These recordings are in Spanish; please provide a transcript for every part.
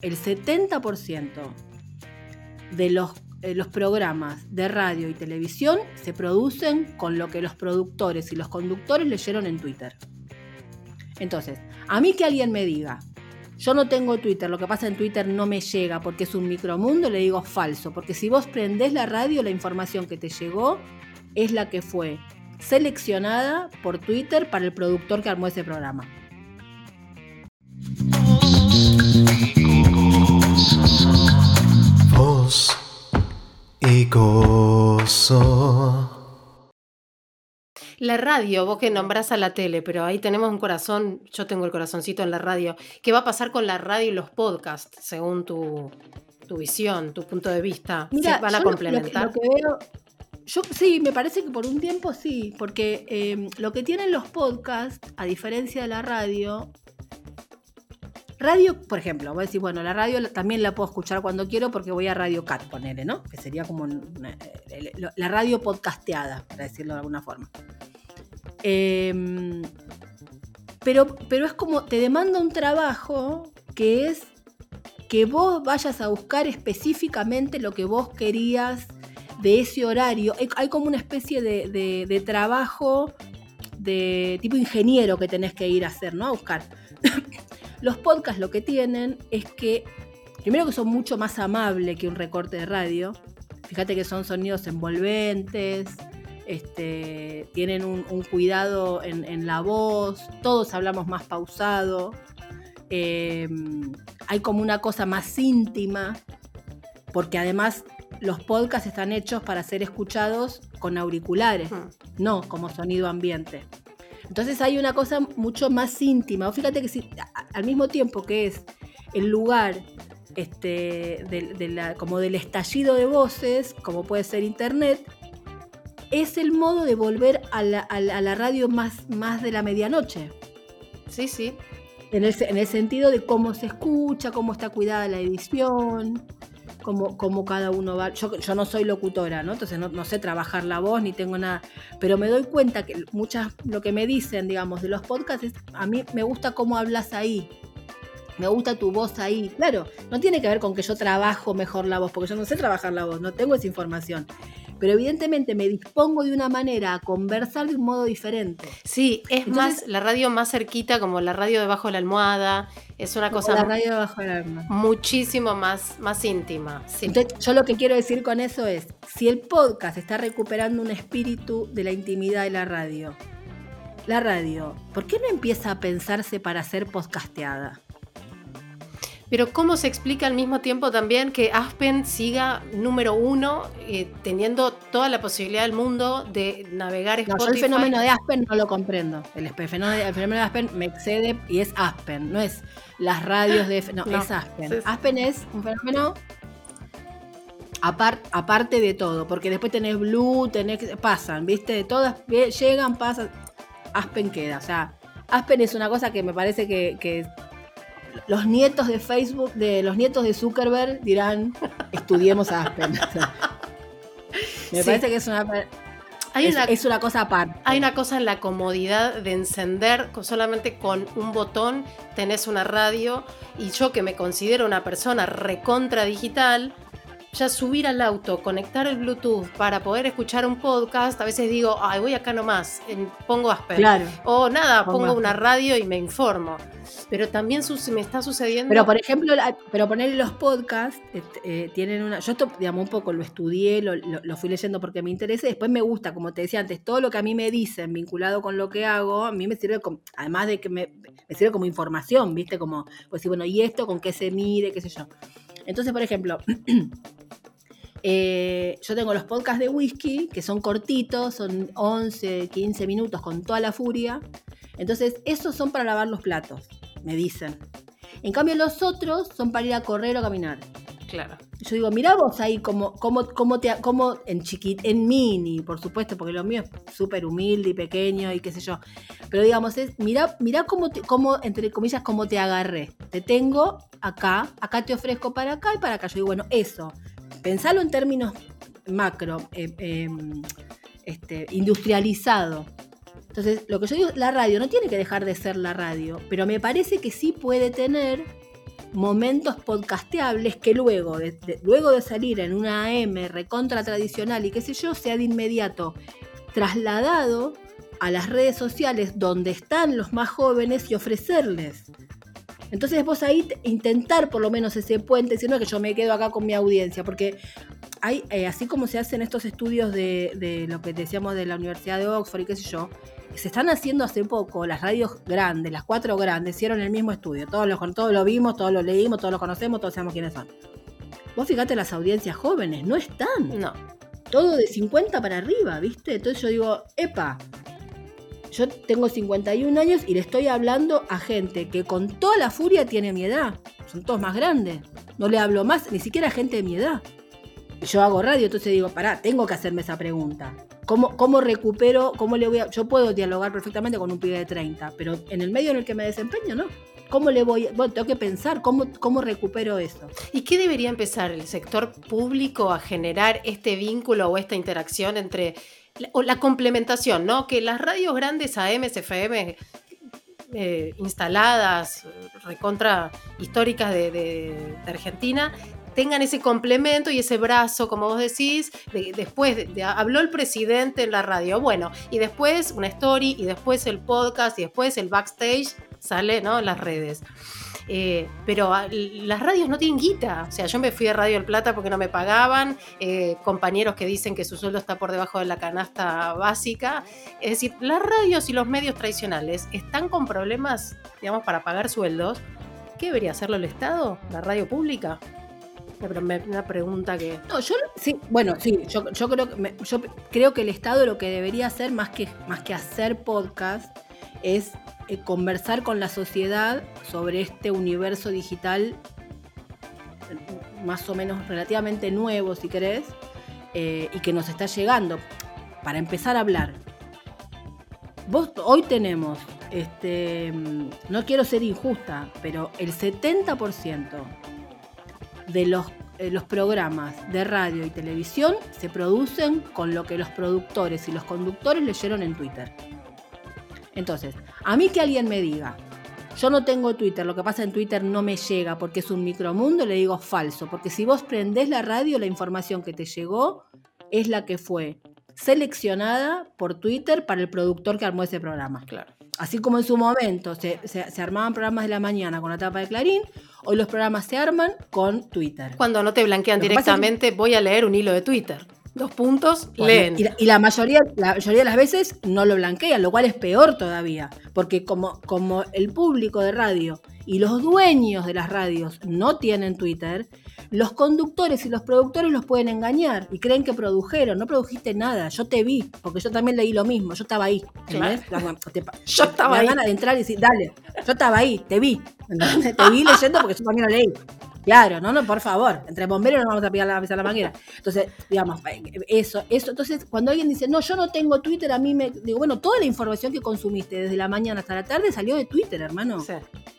el 70% de los, eh, los programas de radio y televisión se producen con lo que los productores y los conductores leyeron en Twitter. Entonces, a mí que alguien me diga, yo no tengo Twitter, lo que pasa en Twitter no me llega porque es un micromundo, le digo falso, porque si vos prendés la radio, la información que te llegó es la que fue seleccionada por Twitter para el productor que armó ese programa. Y gozo. La radio, vos que nombrás a la tele, pero ahí tenemos un corazón, yo tengo el corazoncito en la radio. ¿Qué va a pasar con la radio y los podcasts, según tu, visión, tu punto de vista? Mira, van a complementar? yo sí, me parece que por un tiempo sí, porque em, lo que tienen los podcasts, a diferencia de la radio, Radio, por ejemplo, voy a decir, bueno, la radio también la puedo escuchar cuando quiero porque voy a Radio Cat, ponele, ¿no? Que sería como la radio podcasteada, para decirlo de alguna forma. Em, pero, pero es como, te demanda un trabajo que es que vos vayas a buscar específicamente lo que vos querías de ese horario. Hay, como una especie de, de, trabajo de tipo ingeniero que tenés que ir a hacer, ¿no? A buscar. Los podcasts lo que tienen es que, primero que son mucho más amables que un recorte de radio. Fíjate que son sonidos envolventes, este, tienen un, cuidado en, la voz, todos hablamos más pausado. Em, hay como una cosa más íntima, porque además los podcasts están hechos para ser escuchados con auriculares, no como sonido ambiente. Entonces hay una cosa mucho más íntima. fíjate que si, al mismo tiempo que es el lugar este, como del estallido de voces, como puede ser Internet, es el modo de volver a la, radio más, más de la medianoche. Sí, sí. En el, en el, sentido de cómo se escucha, cómo está cuidada la edición, cómo, cada uno va. Yo, yo, no soy locutora, ¿no? Entonces no, sé trabajar la voz ni tengo nada. Pero me doy cuenta que muchas, lo que me dicen, digamos, de los podcasts es, a mí me gusta cómo hablas ahí. Me gusta tu voz ahí. Claro, no tiene que ver con que yo trabajo mejor la voz, porque yo no sé trabajar la voz, no tengo esa información pero evidentemente me dispongo de una manera a conversar de un modo diferente. Sí, es más la radio más cerquita, como la radio debajo de la almohada, es una cosa la radio debajo de la almohada. muchísimo más, más íntima. Entonces, yo lo que quiero decir con eso es, si el podcast está recuperando un espíritu de la intimidad de la radio, la radio, ¿por qué no empieza a pensarse para ser podcasteada? Pero ¿cómo se explica al mismo tiempo también que Aspen siga número uno, eh, teniendo toda la posibilidad del mundo de navegar Spotify? No, yo el fenómeno de Aspen no lo comprendo. El fenómeno, de, Aspen me excede y es Aspen, no es las radios de... No, es Aspen. Aspen es un fenómeno aparte de todo, porque después tenés Blue, tenés... Pasan, ¿viste? Todas llegan, pasan... Aspen queda, o sea... Aspen es una cosa que me parece que los nietos de Facebook, de los nietos de Zuckerberg dirán, estudiemos a Aspen. me parece que es una, es, una, cosa aparte. Hay una cosa en la comodidad de encender solamente con un botón, tenés una radio y yo que me considero una persona recontra digital, ya subir al auto, conectar el Bluetooth para poder escuchar un podcast, a veces digo, ay, voy acá nomás, pongo Asper. O nada, pongo, una radio y me informo. Pero también me está sucediendo. Pero por ejemplo, pero poner los podcasts eh, tienen una. Yo esto, digamos, un poco lo estudié, lo, fui leyendo porque me interesa después me gusta, como te decía antes, todo lo que a mí me dicen vinculado con lo que hago, a mí me sirve, como, además de que me, me sirve como información, ¿viste? Como, pues sí, bueno, ¿y esto con qué se mide, qué sé yo? Entonces, por ejemplo, eh, yo tengo los podcasts de whisky, que son cortitos, son 11, 15 minutos con toda la furia. Entonces, esos son para lavar los platos, me dicen. En cambio, los otros son para ir a correr o caminar. Claro. Yo digo, mira vos ahí como, como, te, como en chiquit, en mini, por supuesto, porque lo mío es súper humilde y pequeño y qué sé yo. Pero digamos, es, mira, mira cómo, te, cómo, entre comillas, cómo te agarré. Te tengo acá, acá te ofrezco para acá y para acá. Yo digo, bueno, eso, pensalo en términos macro, eh, em, este, industrializado. Entonces, lo que yo digo, la radio no tiene que dejar de ser la radio, pero me parece que sí puede tener momentos podcasteables que luego de, luego de salir en una AM recontra tradicional y qué sé yo, sea de inmediato trasladado a las redes sociales donde están los más jóvenes y ofrecerles. Entonces vos ahí te- intentar por lo menos ese puente, sino que yo me quedo acá con mi audiencia, porque hay, eh, así como se hacen estos estudios de, de lo que decíamos de la Universidad de Oxford y qué sé yo, se están haciendo hace poco, las radios grandes, las cuatro grandes, hicieron el mismo estudio, todos lo, todos lo vimos, todos lo leímos, todos lo conocemos, todos sabemos quiénes son. Vos fíjate las audiencias jóvenes, no están No. todo de 50 para arriba, ¿viste? Entonces yo digo, epa, yo tengo 51 años y le estoy hablando a gente que con toda la furia tiene mi edad. Son todos más grandes. No le hablo más, ni siquiera a gente de mi edad. Yo hago radio, entonces digo, pará, tengo que hacerme esa pregunta. ¿Cómo, cómo recupero, cómo le voy a... Yo puedo dialogar perfectamente con un pibe de 30, pero en el medio en el que me desempeño, ¿no? ¿Cómo le voy? Bueno, tengo que pensar cómo, cómo recupero eso. ¿Y qué debería empezar el sector público a generar este vínculo o esta interacción entre o la complementación, ¿no? Que las radios grandes AM, FM, eh, instaladas, recontra históricas de Argentina, tengan ese complemento y ese brazo, como vos decís, de- después de- de- habló el presidente en la radio, bueno, y después una story, y después el podcast, y después el backstage, sale, ¿no? En las redes. Eh, pero ah, las radios no tienen guita. O sea, yo me fui a Radio El Plata porque no me pagaban, eh, compañeros que dicen que su sueldo está por debajo de la canasta básica. Es decir, las radios y los medios tradicionales están con problemas, digamos, para pagar sueldos. ¿Qué debería hacerlo el Estado? ¿La radio pública? Una pre- Una pregunta que... No, yo sí, bueno, sí, yo, yo creo que yo creo que el Estado lo que debería hacer más que más que hacer podcast es eh, conversar con la sociedad sobre este universo digital más o menos relativamente nuevo, si querés, eh, y que nos está llegando. Para empezar a hablar. Vos hoy tenemos, este, mm, no quiero ser injusta, pero el 70% de los, eh, los programas de radio y televisión se producen con lo que los productores y los conductores leyeron en Twitter. Entonces, a mí que alguien me diga, yo no tengo Twitter, lo que pasa en Twitter no me llega porque es un micromundo, le digo falso, porque si vos prendés la radio, la información que te llegó es la que fue seleccionada por Twitter para el productor que armó ese programa. Claro. Así como en su momento se, se- se armaban programas de la mañana con la tapa de Clarín, hoy los programas se arman con Twitter. Cuando no te blanquean que directamente, voy a leer un hilo de Twitter. Dos puntos, Bueno, leen. Y, la, y la mayoría, la mayoría de las veces no lo blanquean, lo cual es peor todavía, porque como, como el público de radio y los dueños de las radios no tienen Twitter, los conductores y los productores los pueden engañar y creen que produjeron, no produjiste nada, yo te vi, porque yo también leí lo mismo, yo estaba ahí, pa- Yo estaba da ahí. ganas de entrar y decir, dale, yo estaba ahí, te vi, ¿entendés? te vi leyendo porque yo también lo leí. Claro, no, no, por favor, entre bomberos no vamos a pillar la, pisar la manguera. Entonces, digamos, eso, eso. Entonces, cuando alguien dice, no, yo no tengo Twitter, a mí me. Digo, bueno, toda la información que consumiste desde la mañana hasta la tarde salió de Twitter, hermano. Sí.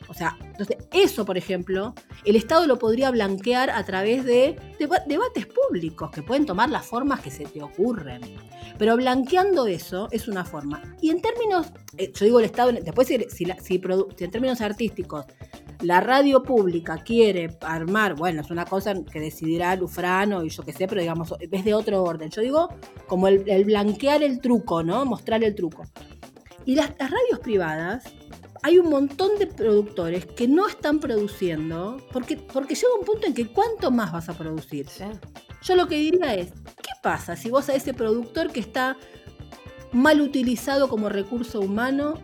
O sea, entonces, eso, por ejemplo, el Estado lo podría blanquear a través de deba- debates públicos que pueden tomar las formas que se te ocurren. Pero blanqueando eso es una forma. Y en términos, eh, yo digo el Estado, después si, la- si si en términos artísticos la radio pública quiere armar, bueno, es una cosa que decidirá Lufrano y yo qué sé, pero digamos, es de otro orden. Yo digo como el, blanquear el truco, ¿no? Mostrar el truco. Y las radios privadas, hay un montón de productores que no están produciendo, porque, porque llega un punto en que ¿cuánto más vas a producir? Sí. Yo lo que diría es, ¿qué pasa si vos a ese productor que está mal utilizado como recurso humano,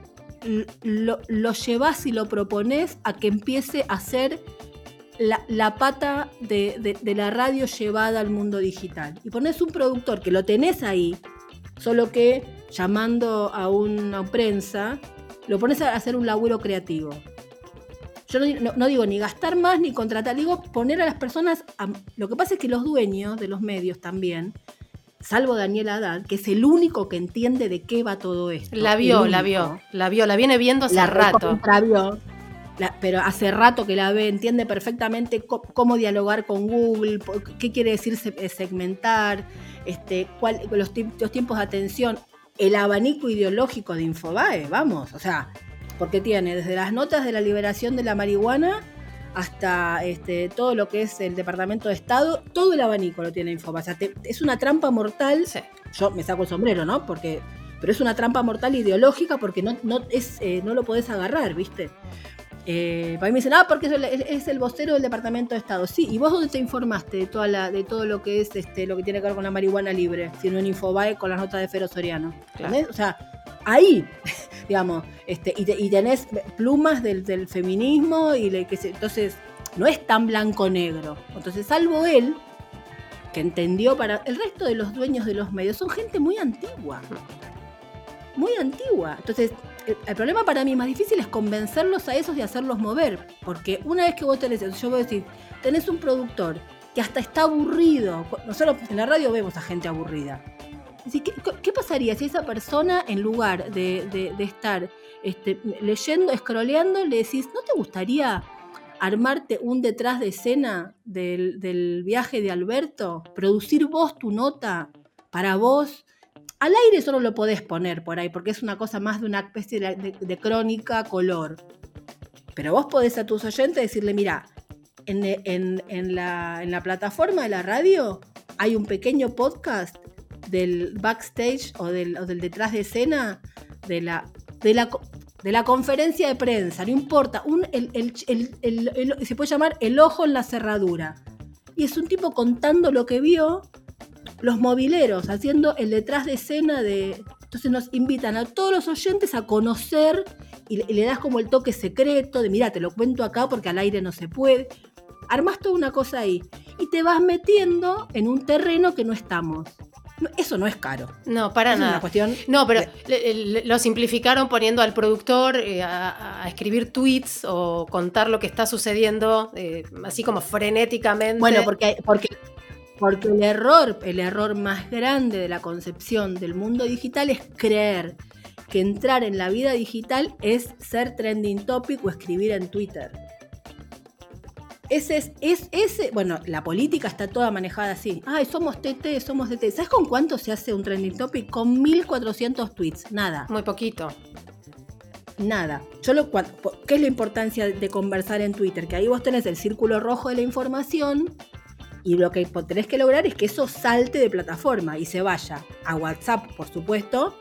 lo, lo llevás y lo proponés a que empiece a ser la, la pata de, de- de la radio llevada al mundo digital? Y ponés un productor que lo tenés ahí, solo que llamando a una prensa, lo pones a hacer un laburo creativo. Yo no, no- no digo ni gastar más ni contratar, digo poner a las personas. a- lo que pasa es que los dueños de los medios también, salvo Daniel Haddad, que es el único que entiende de qué va todo esto. La vio, la vio, la vio, la viene viendo hace la rato. recontravió, la- pero hace rato que la ve, entiende perfectamente cómo dialogar con Google, qué quiere decir se- segmentar, este, cuál, los, los tiempos de atención, el abanico ideológico de Infobae, vamos, o sea, porque tiene desde las notas de la liberación de la marihuana hasta este, todo lo que es el Departamento de Estado, todo el abanico lo tiene Infobae. O sea, es una trampa mortal. Sí. Yo me saco el sombrero, ¿no? Porque, pero es una trampa mortal ideológica porque no, no, es, eh, no lo podés agarrar, ¿viste? Eh, para mí me dicen, ah, porque es el, es el vocero del Departamento de Estado. Sí, ¿y vos dónde te informaste de, toda la, de todo lo que es este, lo que tiene que ver con la marihuana libre? Si no en Infobae con las notas de Fero Soriano. ¿Entendés? O sea, ahí, digamos, este, y, te- y tenés plumas del, del feminismo y le, que se- entonces no es tan blanco-negro. Entonces, salvo él, que entendió para. El resto de los dueños de los medios son gente muy antigua. Muy antigua. Entonces, el, problema para mí más difícil es convencerlos a esos y hacerlos mover. Porque una vez que vos tenés, yo voy a decir, tenés un productor que hasta está aburrido. Nosotros en la radio vemos a gente aburrida. ¿qué, pasaría si esa persona, en lugar de, de- de estar este, leyendo, scrolleando, le decís, ¿no te gustaría armarte un detrás de escena del viaje de Alberto? Producir vos tu nota para vos. Al aire solo lo podés poner por ahí, porque es una cosa más de una especie de, crónica color. Pero vos podés a tus oyentes decirle, mira, en, la, plataforma de la radio hay un pequeño podcast del backstage o del, detrás de escena de la, conferencia de prensa, no importa, se puede llamar el ojo en la cerradura. Y es un tipo contando lo que vio, los mobileros, haciendo el detrás de escena de... Entonces nos invitan a todos los oyentes a conocer y le, y le das como el toque secreto de, mira, te lo cuento acá porque al aire no se puede. Armas toda una cosa ahí y te vas metiendo en un terreno que no estamos. Eso no es caro. No, para es nada. una cuestión No, pero de- lo simplificaron poniendo al productor eh, a, a escribir tweets o contar lo que está sucediendo, eh, así como frenéticamente. Bueno, porque, porque, porque el error, el error más grande de la concepción del mundo digital es creer que entrar en la vida digital es ser trending topic o escribir en Twitter. Ese es, es ese, bueno, la política está toda manejada así. Ay, somos TT, somos TT. ¿Sabes con cuánto se hace un trending topic? Con 1400 tweets, nada. Muy poquito. Nada. Yo lo, ¿Qué es la importancia de conversar en Twitter? Que ahí vos tenés el círculo rojo de la información y lo que tenés que lograr es que eso salte de plataforma y se vaya a WhatsApp, por supuesto,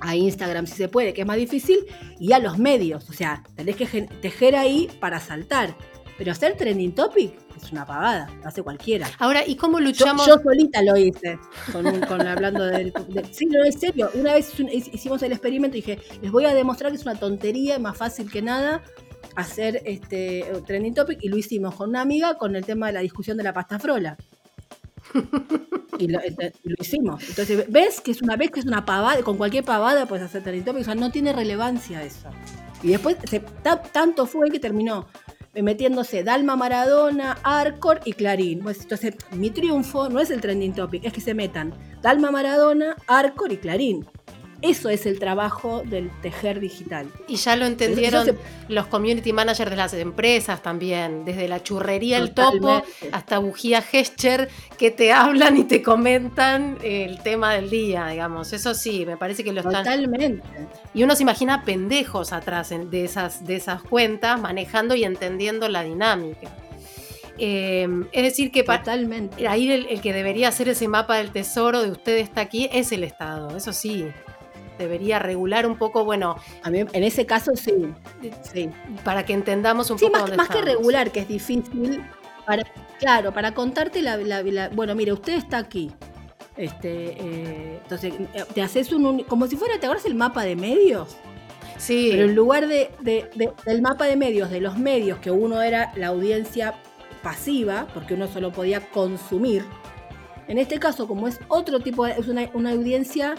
a Instagram si se puede, que es más difícil, y a los medios. O sea, tenés que tejer ahí para saltar. Pero hacer trending topic es una pavada, lo hace cualquiera. Ahora, ¿y cómo luchamos? yo solita lo hice, con, un- con hablando del... de- sí, no, en serio. Una vez hicimos el experimento y dije, les voy a demostrar que es una tontería, más fácil que nada, hacer este trending topic. Y lo hicimos con una amiga con el tema de la discusión de la pasta frola. Y lo, lo hicimos. Entonces, ves que es una vez que es una pavada, con cualquier pavada puedes hacer trending topic, o sea, no tiene relevancia eso. Y después, tanto fue que terminó metiéndose Dalma Maradona, Arcor y Clarín. Pues, entonces, mi triunfo no es el trending topic, es que se metan Dalma Maradona, Arcor y Clarín. Eso es el trabajo del tejer digital. Y ya lo entendieron los community managers de las empresas también, desde la churrería El Topo hasta Bujía Gescher, que te hablan y te comentan el tema del día, digamos. Eso sí, me parece que lo están... Totalmente. Y uno se imagina pendejos atrás de, esas, de esas cuentas, manejando y entendiendo la dinámica. Eh, es decir, que Totalmente. ahí el, el que debería hacer ese mapa del tesoro de usted está aquí es el Estado, eso sí. Debería regular un poco, bueno, A mí, en ese caso, sí. sí. para que entendamos un Sí, poco más, dónde más que regular, que es difícil. Para, claro, para contarte la, la- la- Bueno, mire, usted está aquí. Este, eh, entonces, eh, te haces un, Como si fuera, ¿te acuerdas el mapa de medios? Sí, Pero en lugar de, de- de- del mapa de medios, de los medios, que uno era la audiencia pasiva, porque uno solo podía consumir, en este caso, como es otro tipo de. es una, una audiencia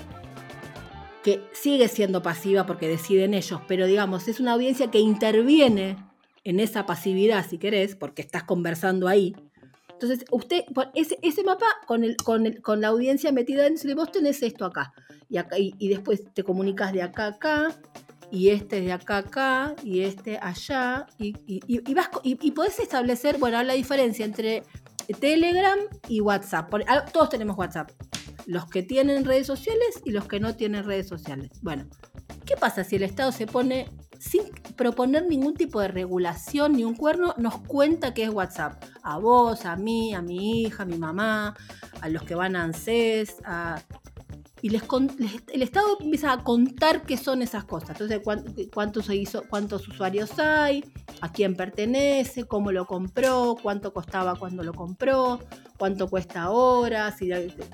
que sigue siendo pasiva porque deciden ellos, pero digamos, es una audiencia que interviene en esa pasividad, si querés, porque estás conversando ahí. Entonces, usted, ese, ese mapa con, el, con, el- con la audiencia metida y vos tenés esto acá, y, acá, y, y después te comunicas de acá a acá, y este de acá a acá, y este allá, y, y, vas, y, podés establecer, bueno, la diferencia entre Telegram y WhatsApp. Ah, todos tenemos WhatsApp. Los que tienen redes sociales y los que no tienen redes sociales. Bueno, ¿qué pasa si el Estado se pone sin proponer ningún tipo de regulación ni un cuerno, nos cuenta qué es WhatsApp. A vos, a mí, a mi hija, a mi mamá, a los que van a ANSES, a y les, el Estado empieza a contar qué son esas cosas. Entonces, cuántos usuarios hay, a quién pertenece, cómo lo compró, cuánto costaba cuando lo compró, cuánto cuesta ahora,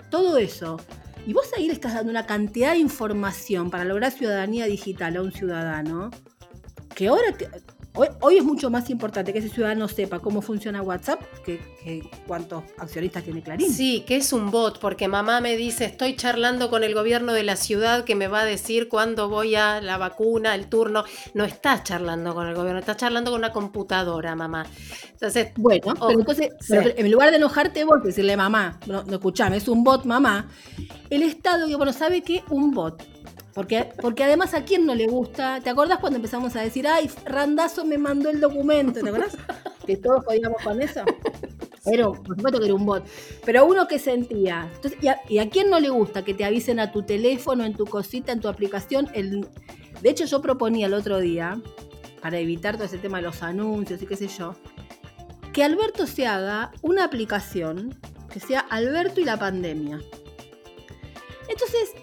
todo eso. Y vos ahí le estás dando una cantidad de información para lograr ciudadanía digital a un ciudadano que ahora Hoy, es mucho más importante que ese ciudadano sepa cómo funciona WhatsApp que, cuántos accionistas tiene Clarín. Sí, que es un bot, porque mamá me dice, estoy charlando con el gobierno de la ciudad que me va a decir cuándo voy a la vacuna, el turno. No estás charlando con el gobierno, estás charlando con una computadora, mamá. Entonces, bueno, pero entonces, en lugar de enojarte vos, decirle mamá, no, no escuchame, es un bot, mamá, el Estado, bueno, ¿sabe qué? Un bot porque, porque además a quién no le gusta. ¿Te acordás cuando empezamos a decir, ay, Randazo me mandó el documento? ¿Te acordás? que todos podíamos con eso. Pero, por supuesto que era un bot. Pero uno que sentía. Y, a, quién no le gusta que te avisen a tu teléfono, en tu cosita, en tu aplicación? De hecho, yo proponía el otro día, para evitar todo ese tema de los anuncios y qué sé yo, que Alberto se haga una aplicación que sea Alberto y la pandemia. Entonces,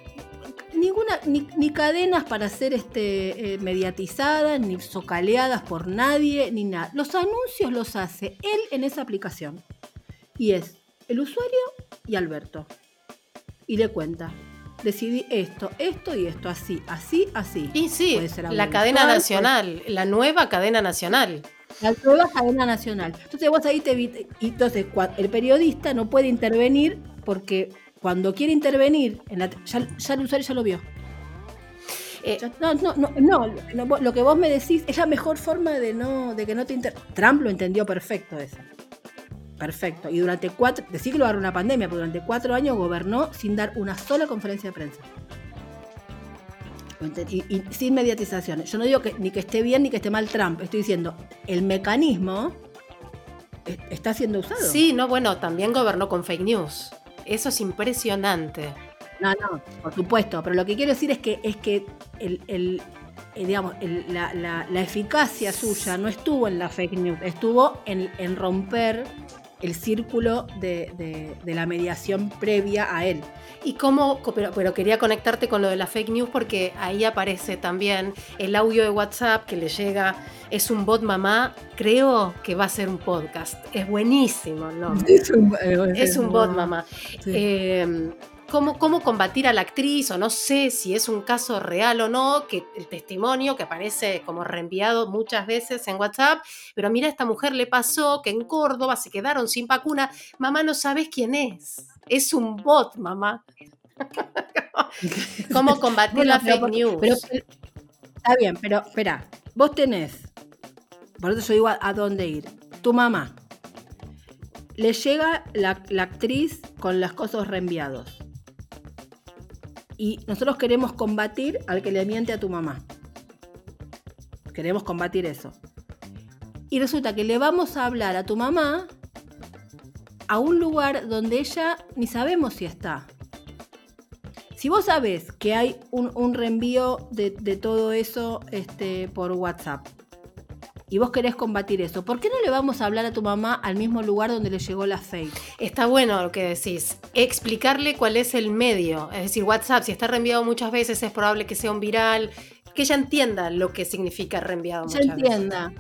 ninguna, ni, cadenas para ser este, eh, mediatizadas, ni socaleadas por nadie, ni nada. Los anuncios los hace él en esa aplicación. Y es el usuario y Alberto. Y le cuenta. Decidí esto, esto y esto, así, así, así. Y sí, la cadena nacional, la nueva cadena nacional. La nueva cadena nacional. Entonces vos ahí te... Y entonces el periodista no puede intervenir porque cuando quiere intervenir, en la, ya, el usuario ya lo vio. Eh, no, no, no, no, lo que vos me decís es la mejor forma de no de que no te inter... Trump lo entendió perfecto eso. Perfecto. Y durante cuatro, decir que lo agarró una pandemia, pero durante cuatro años gobernó sin dar una sola conferencia de prensa. Y, sin mediatizaciones. Yo no digo que, ni que esté bien ni que esté mal Trump. Estoy diciendo, el mecanismo está siendo usado. Sí, no, bueno, también gobernó con fake news. Eso es impresionante. No, no, por supuesto, pero lo que quiero decir es que, es que el, el eh, digamos, la, la, eficacia suya no estuvo en la fake news, estuvo en, en romper el círculo de, de, la mediación previa a él. Y cómo, pero, pero, quería conectarte con lo de la fake news porque ahí aparece también el audio de WhatsApp que le llega, es un bot mamá, creo que va a ser un podcast. Es buenísimo, ¿no? Es un, es un bot mamá. Eh, cómo, combatir a la actriz, o no sé si es un caso real o no, que el testimonio que aparece como reenviado muchas veces en WhatsApp, pero mira, a esta mujer le pasó que en Córdoba se quedaron sin vacuna, mamá no sabes quién es, es un bot, mamá. ¿Cómo combatir la fake news? está bien, pero espera, vos tenés, por eso yo digo a, dónde ir, tu mamá. Le llega la, la actriz con las cosas reenviados y nosotros queremos combatir al que le miente a tu mamá. Queremos combatir eso. Y resulta que le vamos a hablar a tu mamá a un lugar donde ella ni sabemos si está. Si vos sabés que hay un, reenvío de, todo eso este, por WhatsApp y vos querés combatir eso, ¿por qué no le vamos a hablar a tu mamá al mismo lugar donde le llegó la fake? Está bueno lo que decís. Explicarle cuál es el medio. Es decir, WhatsApp, si está reenviado muchas veces, es probable que sea un viral. Que ella entienda lo que significa reenviado muchas entienda.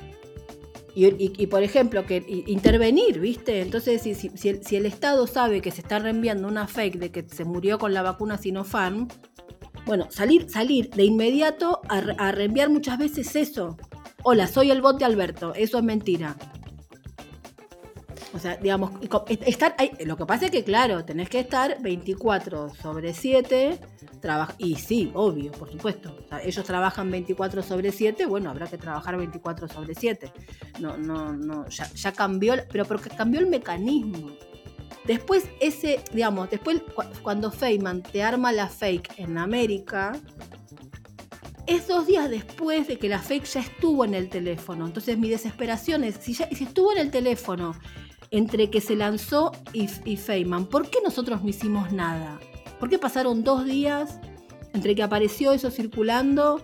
Y, por ejemplo, que intervenir, ¿viste? Entonces, si, si, el, Estado sabe que se está reenviando una fake de que se murió con la vacuna Sinopharm, bueno, salir, salir de inmediato a, a reenviar muchas veces eso hola, soy el bot de Alberto, eso es mentira. O sea, digamos, estar lo que pasa es que, claro, tenés que estar 24 sobre 7, y sí, obvio, por supuesto. ellos trabajan 24 sobre 7, bueno, habrá que trabajar 24 sobre 7. No, no, no, ya, ya cambió, pero porque cambió el mecanismo. Después, ese, digamos, después cuando Feynman te arma la fake en América, es dos días después de que la fake ya estuvo en el teléfono. Entonces mi desesperación es, si, ya, si estuvo en el teléfono entre que se lanzó y, y Feynman, ¿por qué nosotros no hicimos nada? ¿Por qué pasaron dos días entre que apareció eso circulando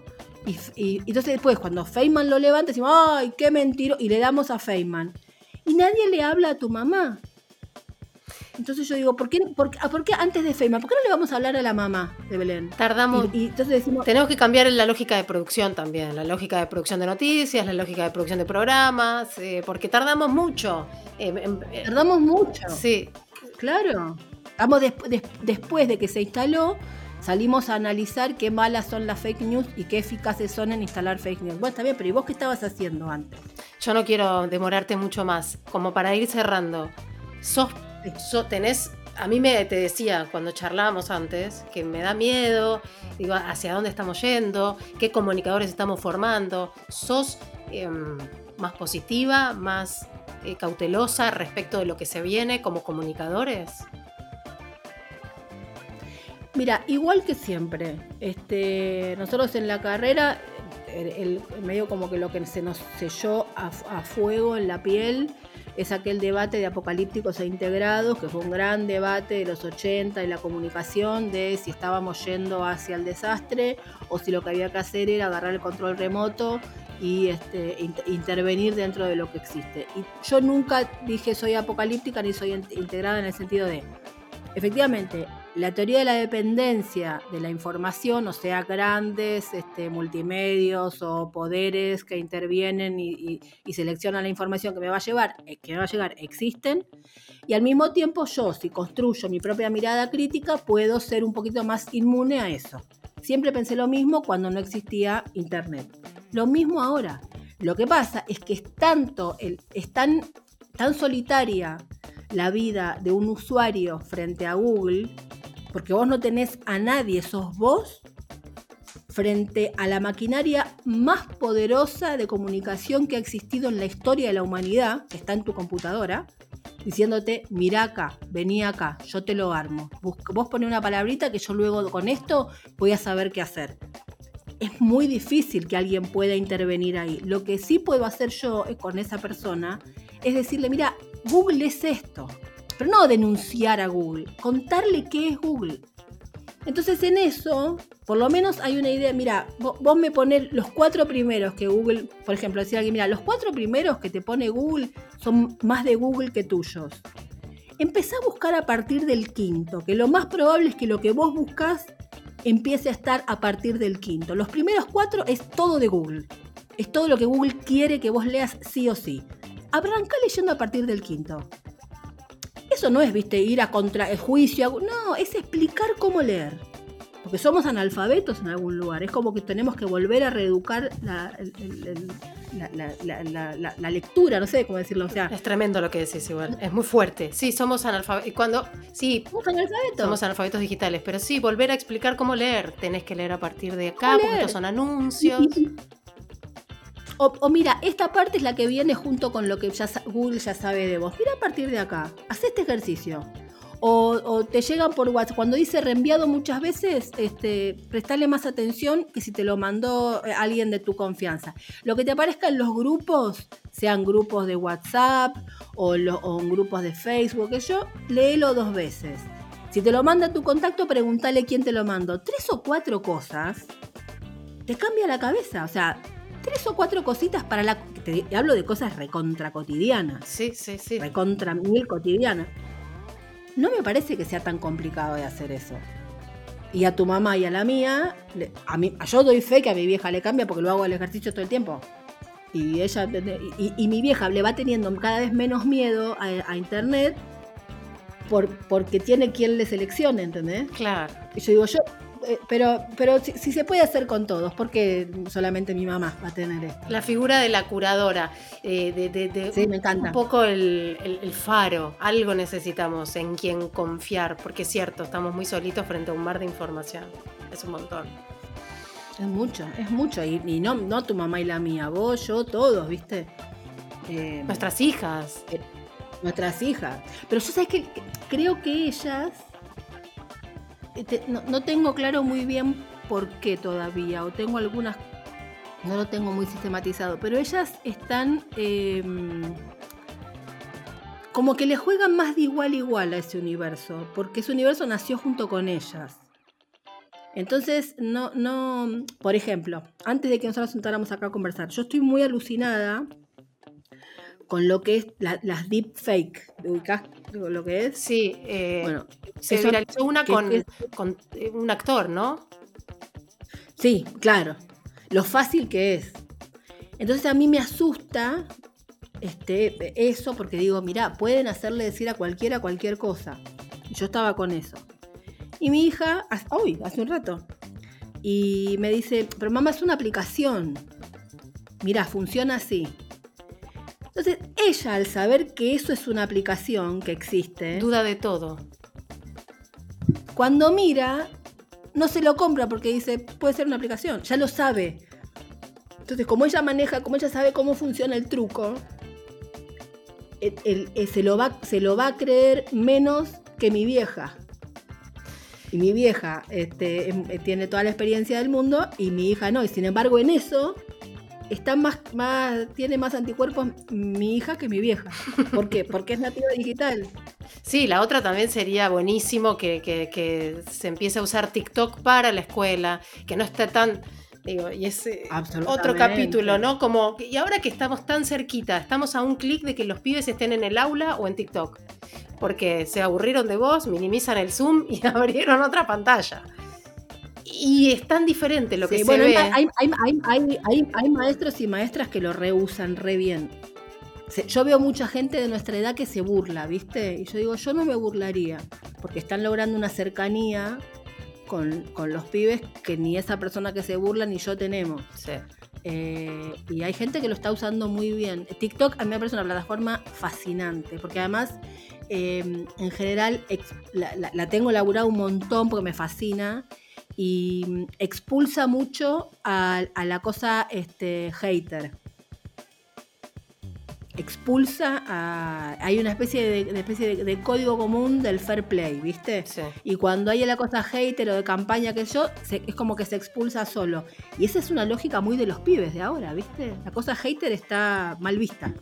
Y, y- entonces después, cuando Feynman lo levanta, decimos, ¡ay, qué mentiro! Y le damos a Feynman. Y nadie le habla a tu mamá. Entonces yo digo, ¿por qué, por, ah, por qué antes de Feynman? ¿Por qué no le vamos a hablar a la mamá de Belén? Tardamos. Y, y entonces decimos, Tenemos que cambiar la lógica de producción también, la lógica de producción de noticias, la lógica de producción de programas, eh, porque tardamos mucho. eh, en- eh, tardamos mucho. sí, Claro. Des- des- después de que se instaló, salimos a analizar qué malas son las fake news y qué eficaces son en instalar fake news. Bueno, está bien, pero ¿y vos qué estabas haciendo antes? yo no quiero demorarte mucho más, como para ir cerrando. Sos, a mí me te decía cuando charlábamos antes que me da miedo, digo, hacia dónde estamos yendo, qué comunicadores estamos formando. Sos em, más positiva, más eh, cautelosa respecto de lo que se viene como comunicadores. Mira, igual que siempre, este, nosotros en la carrera, el, medio como que lo que se nos selló a fuego en la piel es aquel debate de apocalípticos e integrados, que fue un gran debate de los 80 y la comunicación de si estábamos yendo hacia el desastre o si lo que había que hacer era agarrar el control remoto y este, int- intervenir dentro de lo que existe. Y yo nunca dije soy apocalíptica ni soy in- integrada en el sentido de, efectivamente, la teoría de la dependencia de la información, o sea, grandes este, multimedios o poderes que intervienen y, seleccionan la información que me va a llevar, eh, que me va a llegar, existen. Y al mismo tiempo yo, si construyo mi propia mirada crítica, puedo ser un poquito más inmune a eso. Siempre pensé lo mismo cuando no existía Internet. Lo mismo ahora. Lo que pasa es que es tanto, tan, tan solitaria la vida de un usuario frente a Google, porque vos no tenés a nadie, sos vos frente a la maquinaria más poderosa de comunicación que ha existido en la historia de la humanidad, que está en tu computadora, diciéndote, mira acá, vení acá, yo te lo armo. Vos pones una palabrita que yo luego con esto voy a saber qué hacer. Es muy difícil que alguien pueda intervenir ahí. Lo que sí puedo hacer yo eh, con esa persona es decirle, mira, Google es esto. Pero no denunciar a Google, contarle qué es Google. Entonces en eso, por lo menos hay una idea, mira, vo- vos me pones los cuatro primeros que Google, por ejemplo, decir alguien, mira, los cuatro primeros que te pone Google son más de Google que tuyos. Empezá a buscar a partir del quinto, que lo más probable es que lo que vos buscas empiece a estar a partir del quinto. Los primeros cuatro es todo de Google. Es todo lo que Google quiere que vos leas sí o sí. Arranca leyendo a partir del quinto. Eso no es, viste, ir a contra el juicio. a- No, es explicar cómo leer. Porque somos analfabetos en algún lugar. Es como que tenemos que volver a reeducar la, el- el- el- la- la- la- lectura, no sé cómo decirlo. O sea, Es tremendo lo que decís igual, es muy fuerte. Sí, somos analfabetos. Y cuando, sí, somos analfabetos. somos analfabetos digitales, pero sí, volver a explicar cómo leer. Tenés que leer a partir de acá, ¿Cómo porque estos son anuncios. O, mira, esta parte es la que viene junto con lo que ya Google ya sabe de vos. Mira a partir de acá, haz este ejercicio. O, te llegan por WhatsApp. Cuando dice reenviado muchas veces, este, prestale más atención que si te lo mandó eh, alguien de tu confianza. Lo que te aparezca en los grupos, sean grupos de WhatsApp o, lo- grupos de Facebook, que yo, léelo dos veces. Si te lo manda tu contacto, pregúntale quién te lo mandó. Tres o cuatro cosas te cambia la cabeza. O sea, tres o cuatro cositas para la. Te, te hablo de cosas recontra cotidianas. Sí, sí, sí. Recontra mil cotidianas. No me parece que sea tan complicado de hacer eso. Y a tu mamá y a la mía, a mí, yo doy fe que a mi vieja le cambia porque lo hago el ejercicio todo el tiempo. Y ella y, y mi vieja le va teniendo cada vez menos miedo a, a internet por, porque tiene quien le seleccione, ¿entendés? Claro. Y yo digo, yo, pero, pero si, si se puede hacer con todos, porque solamente mi mamá va a tener esto. La figura de la curadora, eh, de, de- de Sí, me encanta. un poco el, el- el faro, algo necesitamos en quien confiar, porque es cierto, estamos muy solitos frente a un mar de información. Es un montón. Es mucho, es mucho. Y, y no, no tu mamá y la mía, vos, yo, todos, ¿viste? Eh, Nuestras hijas. nuestras hijas. Pero yo sabes que creo que ellas, eh, te- no, tengo claro muy bien por qué todavía, o tengo algunas, no lo tengo muy sistematizado, pero ellas están eh, como que le juegan más de igual a igual a ese universo, porque ese universo nació junto con ellas. Entonces, no, no, por ejemplo, antes de que nosotros sentáramos acá a conversar, yo estoy muy alucinada con lo que es las deepfake. ¿Ubicás lo que es? Sí, eh, bueno, se viralizó una con, con eh, un actor, ¿no? Sí, claro. Lo fácil que es. Entonces a mí me asusta este, eso porque digo, mira, pueden hacerle decir a cualquiera cualquier cosa. Yo estaba con eso. Y mi hija, hoy, hace un rato, y me dice, pero mamá es una aplicación. Mira, funciona así. Entonces, ella al saber que eso es una aplicación que existe... Duda de todo. Cuando mira, no se lo compra porque dice, puede ser una aplicación, ya lo sabe. Entonces, como ella maneja, como ella sabe cómo funciona el truco, se, lo va, se lo va a creer menos que mi vieja. Y mi vieja este, em, tiene toda la experiencia del mundo y mi hija no. Y sin embargo, en eso está más, más, tiene más anticuerpos mi hija que mi vieja. ¿Por qué? Porque es nativa digital. Sí, la otra también sería buenísimo que, que, se empiece a usar TikTok para la escuela, que no esté tan... Digo, y es eh, otro capítulo, ¿no? Como, y ahora que estamos tan cerquita, estamos a un clic de que los pibes estén en el aula o en TikTok. Porque se aburrieron de vos, minimizan el Zoom y abrieron otra pantalla. Y es tan diferente lo que se ve. Hay, hay, maestros y maestras que lo reusan re bien. Yo veo mucha gente de nuestra edad que se burla, ¿viste? Y yo digo, yo no me burlaría, porque están logrando una cercanía con, los pibes que ni esa persona que se burla ni yo tenemos. Eh, y hay gente que lo está usando muy bien. TikTok a mí me parece una plataforma fascinante, porque además, eh, en general, la, tengo elaborada un montón porque me fascina y expulsa mucho a, la cosa este, hater. Expulsa a. Hay una especie de, especie de, código común del fair play, ¿viste? Y cuando hay la cosa hater o de campaña que yo, es como que se expulsa solo. Y esa es una lógica muy de los pibes de ahora, ¿viste? La cosa hater está mal vista.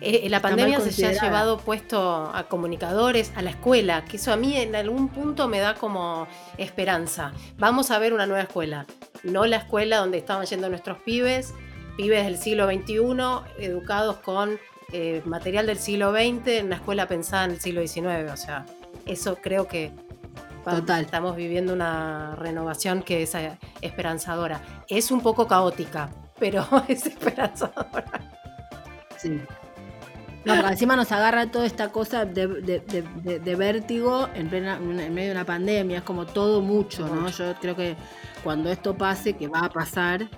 Eh, la pandemia se ha llevado puesto a comunicadores, a la escuela, que eso a mí en algún punto me da como esperanza. Vamos a ver una nueva escuela, no la escuela donde estaban yendo nuestros pibes, pibes del siglo XXI, educados con eh, material del siglo XX, en una escuela pensada en el siglo XIX. O sea, eso creo que Total. Estamos viviendo una renovación que es eh, esperanzadora. Es un poco caótica, pero es esperanzadora. Sí. No, porque encima nos agarra toda esta cosa de, vértigo en, plena, en medio de una pandemia. Es como todo mucho, ¿no? Yo creo que cuando esto pase, que va a pasar,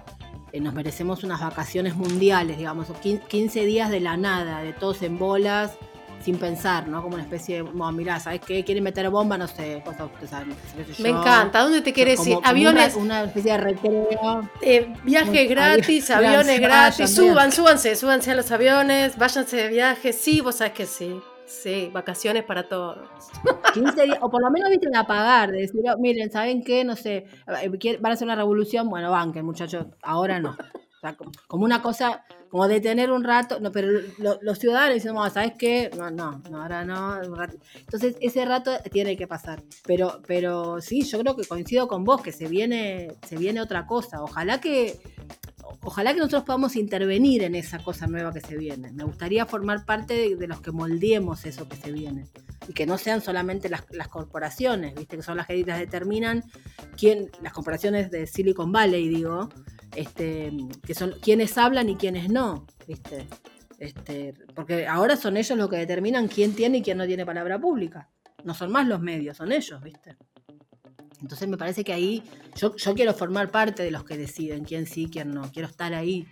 nos merecemos unas vacaciones mundiales, digamos, 15 días de la nada, de todos en bolas, sin pensar, ¿no? Como una especie de, bueno, mirá, ¿sabes qué? ¿Quieren meter bomba? No sé, cosas Me encanta, ¿dónde te quieres ir? Aviones. Una, especie de recreo. Eh, viajes gratis, aviones gratis, suban, súbanse, súbanse a los aviones, váyanse de viaje, sí, vos sabés que sí. Sí, vacaciones para todos. 15 días, o por lo menos viste a pagar, de decir, oh, miren, ¿saben qué? No sé, eh, van a hacer una revolución, bueno, banquen, muchachos, ahora no. O sea, como una cosa como detener un rato, no, pero los ciudadanos dicen, ¿sabes qué? No, no, no, ahora no, Entonces, ese rato tiene que pasar. Pero, pero sí, yo creo que coincido con vos, que se viene, se viene otra cosa. Ojalá que, ojalá que nosotros podamos intervenir en esa cosa nueva que se viene. Me gustaría formar parte de, los que moldeemos eso que se viene. Y que no sean solamente las, corporaciones, ¿viste? Que son las que determinan quién, las corporaciones de Silicon Valley, digo, este, que son quienes hablan y quienes no, ¿viste? Este, porque ahora son ellos los que determinan quién tiene y quién no tiene palabra pública. No son más los medios, son ellos, ¿viste? Entonces me parece que ahí yo, yo quiero formar parte de los que deciden quién sí, quién no. Quiero estar ahí.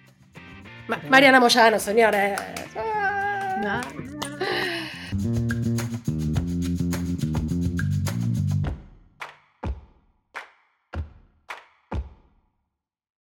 Mariana Moyano, señora. Ah.